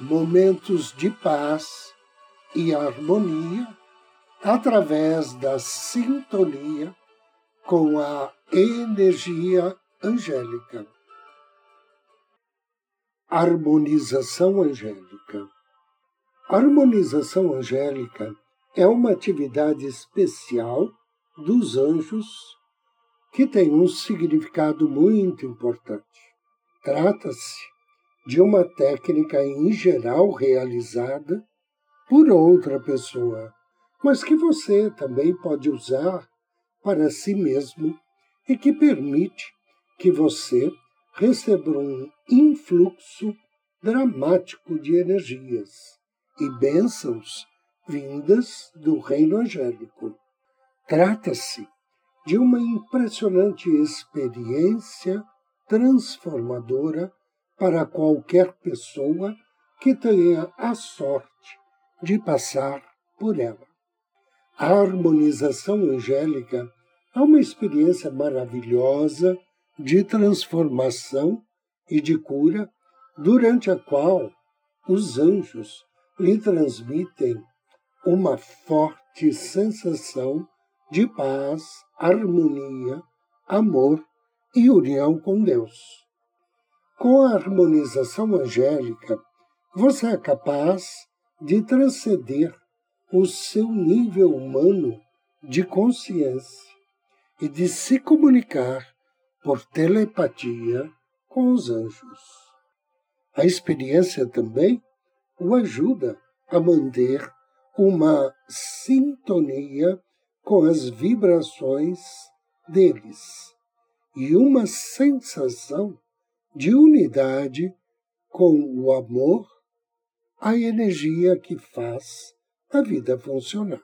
momentos de paz e harmonia através da sintonia com a energia angélica. Harmonização angélica. harmonização angélica é uma atividade especial dos anjos que tem um significado muito importante. Trata-se de uma técnica em geral realizada por outra pessoa, mas que você também pode usar para si mesmo e que permite que você receba um influxo dramático de energias e bênçãos vindas do reino angélico. Trata-se de uma impressionante experiência transformadora para qualquer pessoa que tenha a sorte de passar por ela. A harmonização angélica é uma experiência maravilhosa de transformação e de cura, durante a qual os anjos lhe transmitem uma forte sensação de paz, harmonia, amor e união com Deus. Com a harmonização angélica, você é capaz de transcender o seu nível humano de consciência e de se comunicar por telepatia com os anjos. A experiência também o ajuda a manter uma sintonia com as vibrações deles e uma sensação de unidade com o amor, a energia que faz a vida funcionar.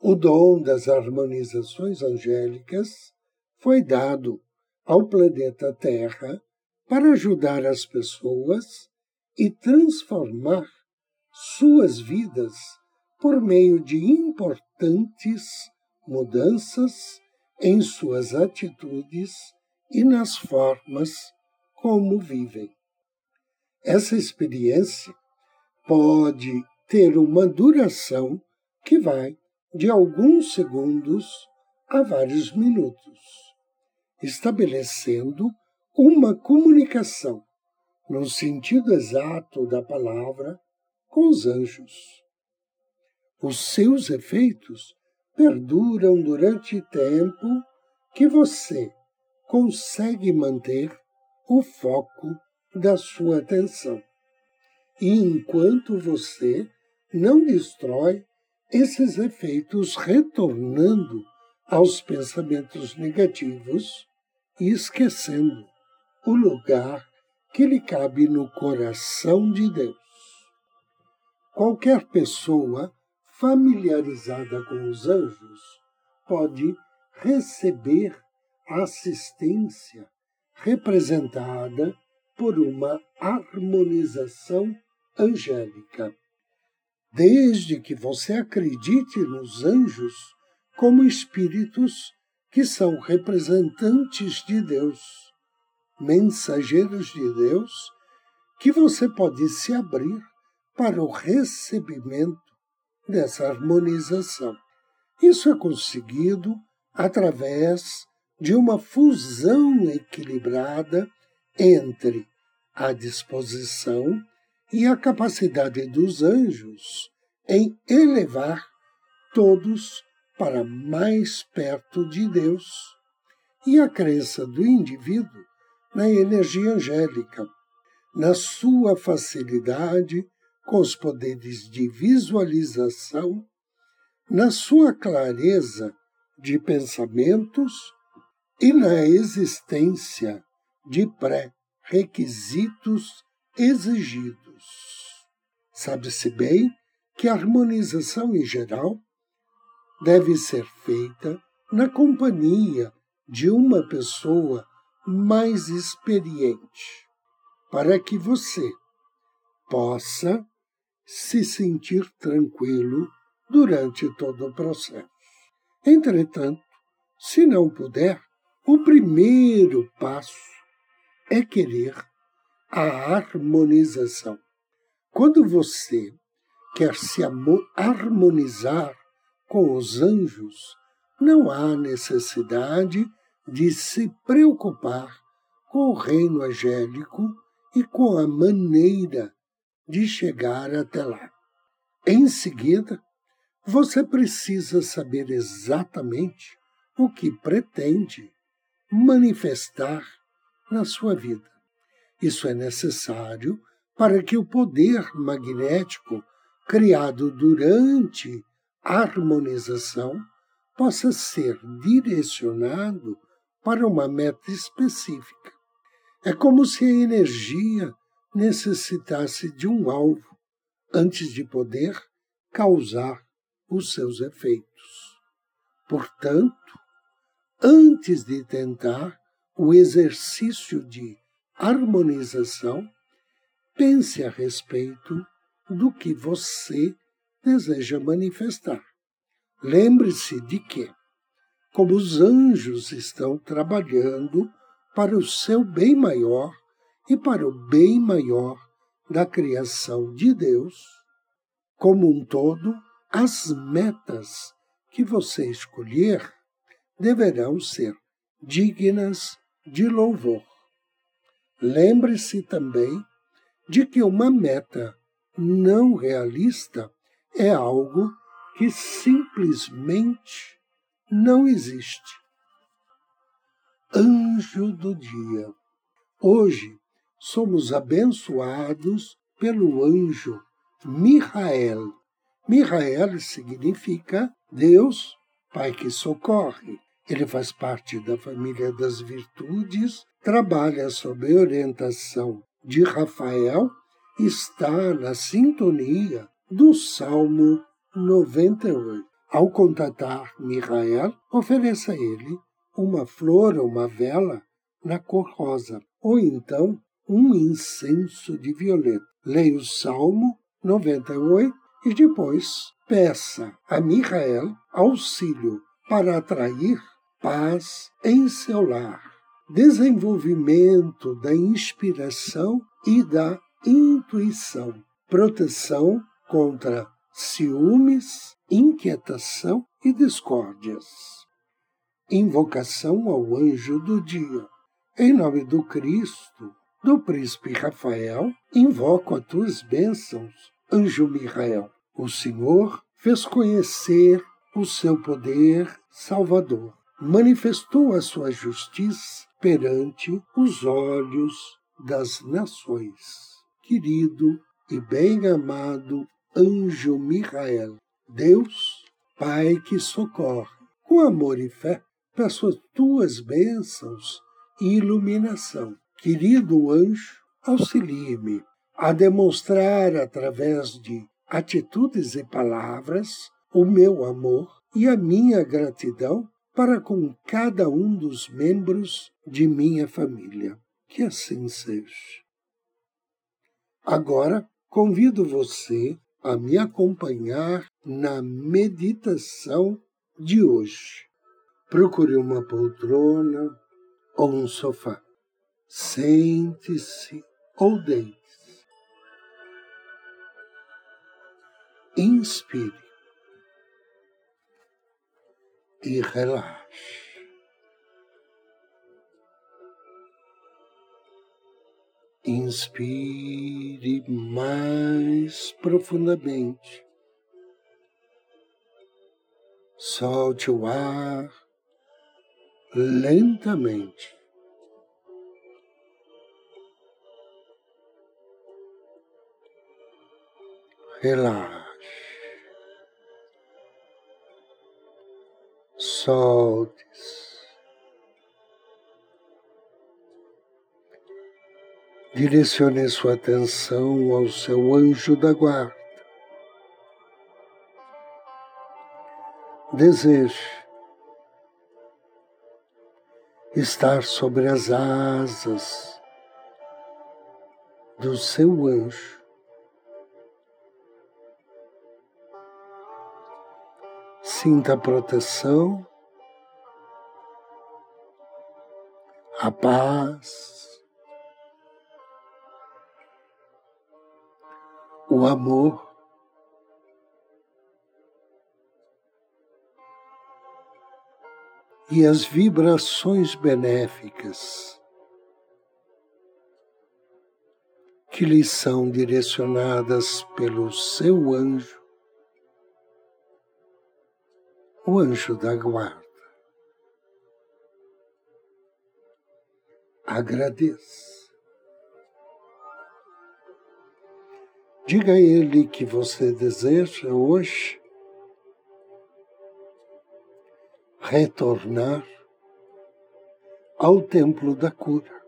O dom das harmonizações angélicas foi dado ao planeta Terra para ajudar as pessoas e transformar suas vidas por meio de importantes mudanças em suas atitudes e nas formas como vivem. Essa experiência pode ter uma duração que vai de alguns segundos a vários minutos, estabelecendo uma comunicação, no sentido exato da palavra, com os anjos. Os seus efeitos perduram durante tempo que você consegue manter o foco da sua atenção. E enquanto você não destrói esses efeitos retornando aos pensamentos negativos e esquecendo o lugar que lhe cabe no coração de Deus. Qualquer pessoa familiarizada com os anjos pode receber assistência representada por uma harmonização angélica. Desde que você acredite nos anjos como espíritos que são representantes de Deus, mensageiros de Deus, que você pode se abrir para o recebimento dessa harmonização. Isso é conseguido através de uma fusão equilibrada entre a disposição e a capacidade dos anjos em elevar todos para mais perto de Deus e a crença do indivíduo na energia angélica, na sua facilidade com os poderes de visualização, na sua clareza de pensamentos e na existência de pré-requisitos exigidos. Sabe-se bem que a harmonização em geral deve ser feita na companhia de uma pessoa mais experiente, para que você possa se sentir tranquilo durante todo o processo. Entretanto, se não puder, o primeiro passo é querer a harmonização. Quando você quer se harmonizar com os anjos, não há necessidade de se preocupar com o reino angélico e com a maneira de chegar até lá. Em seguida, você precisa saber exatamente o que pretende manifestar na sua vida. Isso é necessário para que o poder magnético criado durante a harmonização possa ser direcionado para uma meta específica. É como se a energia necessitasse de um alvo antes de poder causar os seus efeitos. Portanto, antes de tentar o exercício de harmonização, pense a respeito do que você deseja manifestar. Lembre-se de que, como os anjos estão trabalhando para o seu bem maior e para o bem maior da criação de Deus, como um todo, as metas que você escolher deverão ser dignas de louvor. Lembre-se também de que uma meta não realista é algo que simplesmente não existe. Anjo do dia. Hoje somos abençoados pelo anjo Mihael. Mihael significa Deus, Pai que socorre. Ele faz parte da família das virtudes, trabalha sob orientação de Rafael, está na sintonia do Salmo 98. Ao contatar Mihael, ofereça a ele uma flor ou uma vela na cor rosa, ou então um incenso de violeta. Leia o Salmo 98 e depois peça a Mihael auxílio para atrair paz em seu lar, desenvolvimento da inspiração e da intuição, proteção contra ciúmes, inquietação e discórdias. Invocação ao anjo do dia. Em nome do Cristo, do príncipe Rafael, invoco as tuas bênçãos, anjo Michael. O Senhor fez conhecer o seu poder salvador, manifestou a sua justiça perante os olhos das nações. Querido e bem-amado anjo Michael, Deus, Pai que socorre, com amor e fé, peço as tuas bênçãos e iluminação Querido anjo, auxilie-me a demonstrar através de atitudes e palavras o meu amor e a minha gratidão para com cada um dos membros de minha família. Que assim seja. Agora, convido você a me acompanhar na meditação de hoje. Procure uma poltrona ou um sofá. Sente-se ou deite-se. Inspire e relaxe. Inspire mais profundamente. Solte o ar lentamente. relaxe, solte-se. Direcione sua atenção ao seu anjo da guarda. Deseje estar sobre as asas do seu anjo. Sinta a proteção, a paz, o amor. E as vibrações benéficas que lhe são direcionadas pelo seu anjo, o anjo da guarda. Agradeça. Diga a ele que você deseja hoje retornar ao templo da cura.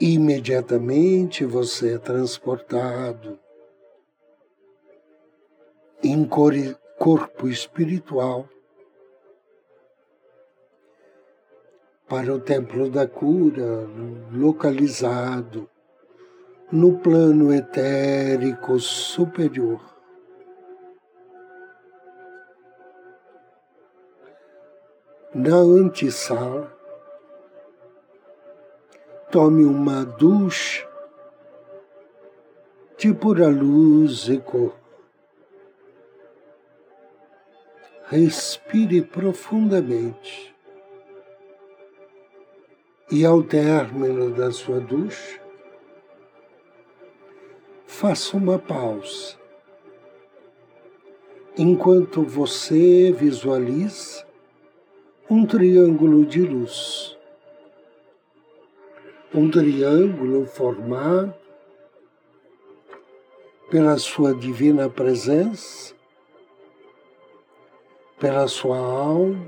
Imediatamente você é transportado em corpo espiritual para o templo da cura, localizado no plano etérico superior. Na antessala, tome uma ducha de pura luz e cor. Respire profundamente e, ao término da sua ducha, faça uma pausa. Enquanto você visualiza um triângulo de luz. Um triângulo formado pela sua divina presença, pela sua alma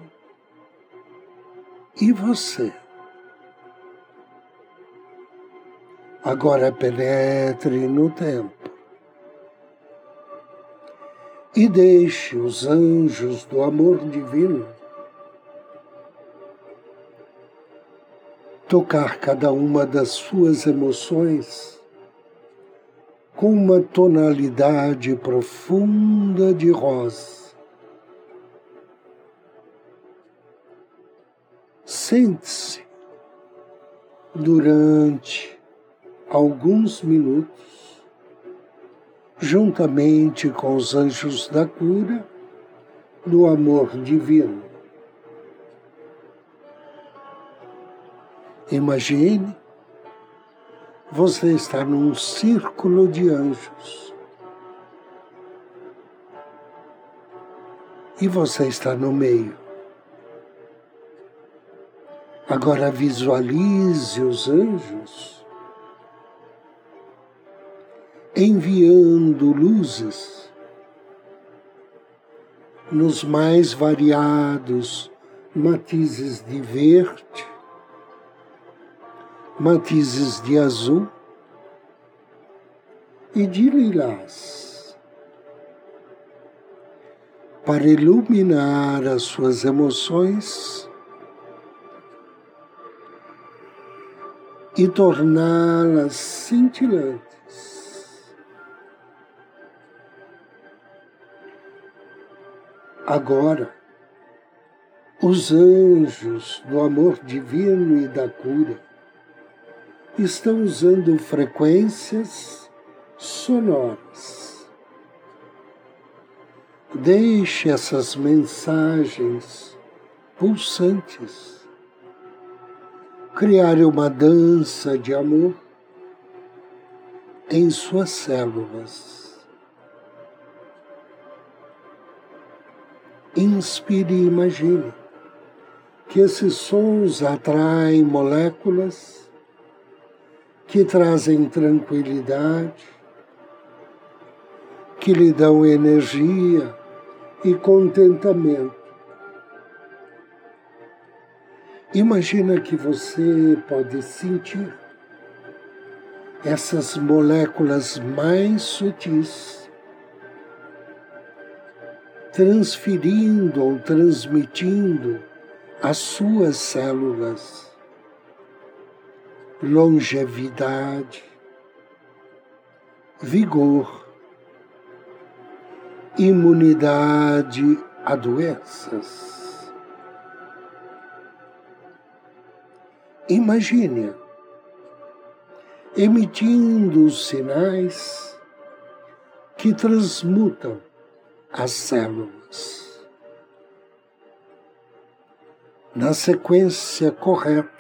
e você. agora penetre no tempo e deixe os anjos do amor divino tocar cada uma das suas emoções com uma tonalidade profunda de rosa. Sente-se durante alguns minutos, juntamente com os anjos da cura, do amor divino. Imagine você está num círculo de anjos. E você está no meio. Agora visualize os anjos enviando luzes nos mais variados matizes de verde, matizes de azul e de lilás, para iluminar as suas emoções e torná-las cintilantes. Agora, os anjos do amor divino e da cura estão usando frequências sonoras. Deixe essas mensagens pulsantes criar uma dança de amor em suas células. inspire e imagine que esses sons atraem moléculas que trazem tranquilidade, que lhe dão energia e contentamento. Imagina que você pode sentir essas moléculas mais sutis transferindo ou transmitindo às suas células longevidade, vigor, imunidade a doenças. Imagine emitindo sinais que transmutam as células na sequência correta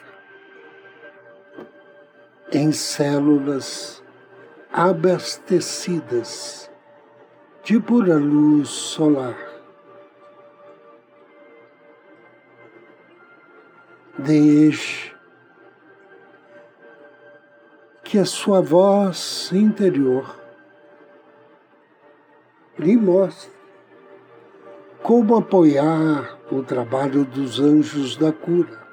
em células abastecidas de pura luz solar. Deixe que a sua voz interior lhe mostre como apoiar o trabalho dos anjos da cura.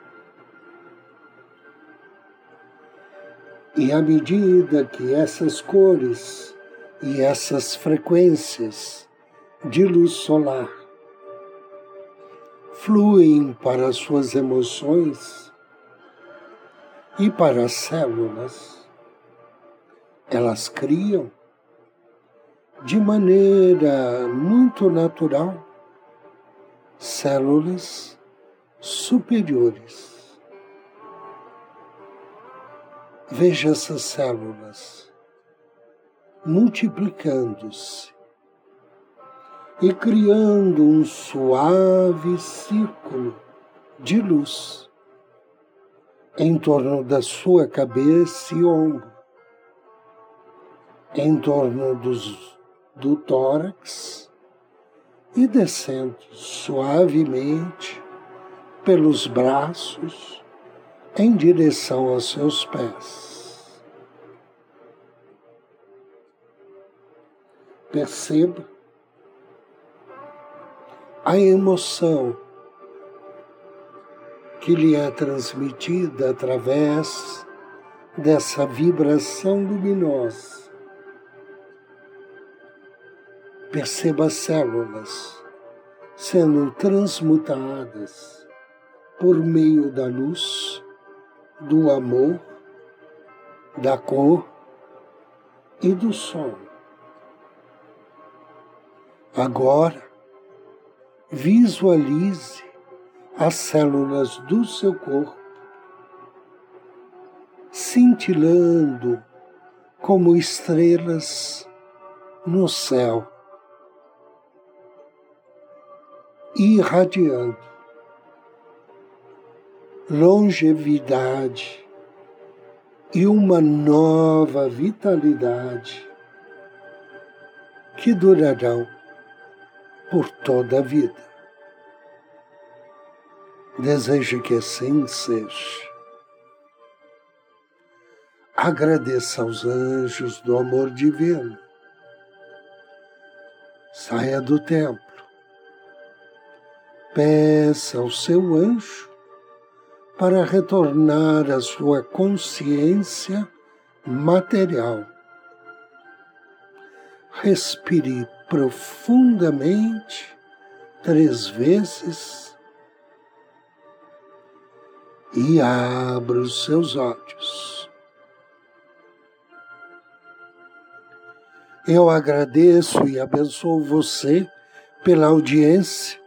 E à medida que essas cores e essas frequências de luz solar fluem para as suas emoções e para as células, elas criam de maneira muito natural células superiores. Veja essas células multiplicando-se e criando um suave círculo de luz em torno da sua cabeça e ombro, em torno dos, do tórax e descendo suavemente pelos braços em direção aos seus pés. Perceba a emoção que lhe é transmitida através dessa vibração luminosa. Perceba as células sendo transmutadas por meio da luz do amor, da cor e do som. Agora, visualize as células do seu corpo cintilando como estrelas no céu, irradiando longevidade e uma nova vitalidade que durarão por toda a vida. Desejo que assim seja. Agradeça aos anjos do amor divino. Saia do templo. Peça ao seu anjo para retornar à sua consciência material. Respire profundamente três vezes e abra os seus olhos. Eu agradeço e abençoo você pela audiência.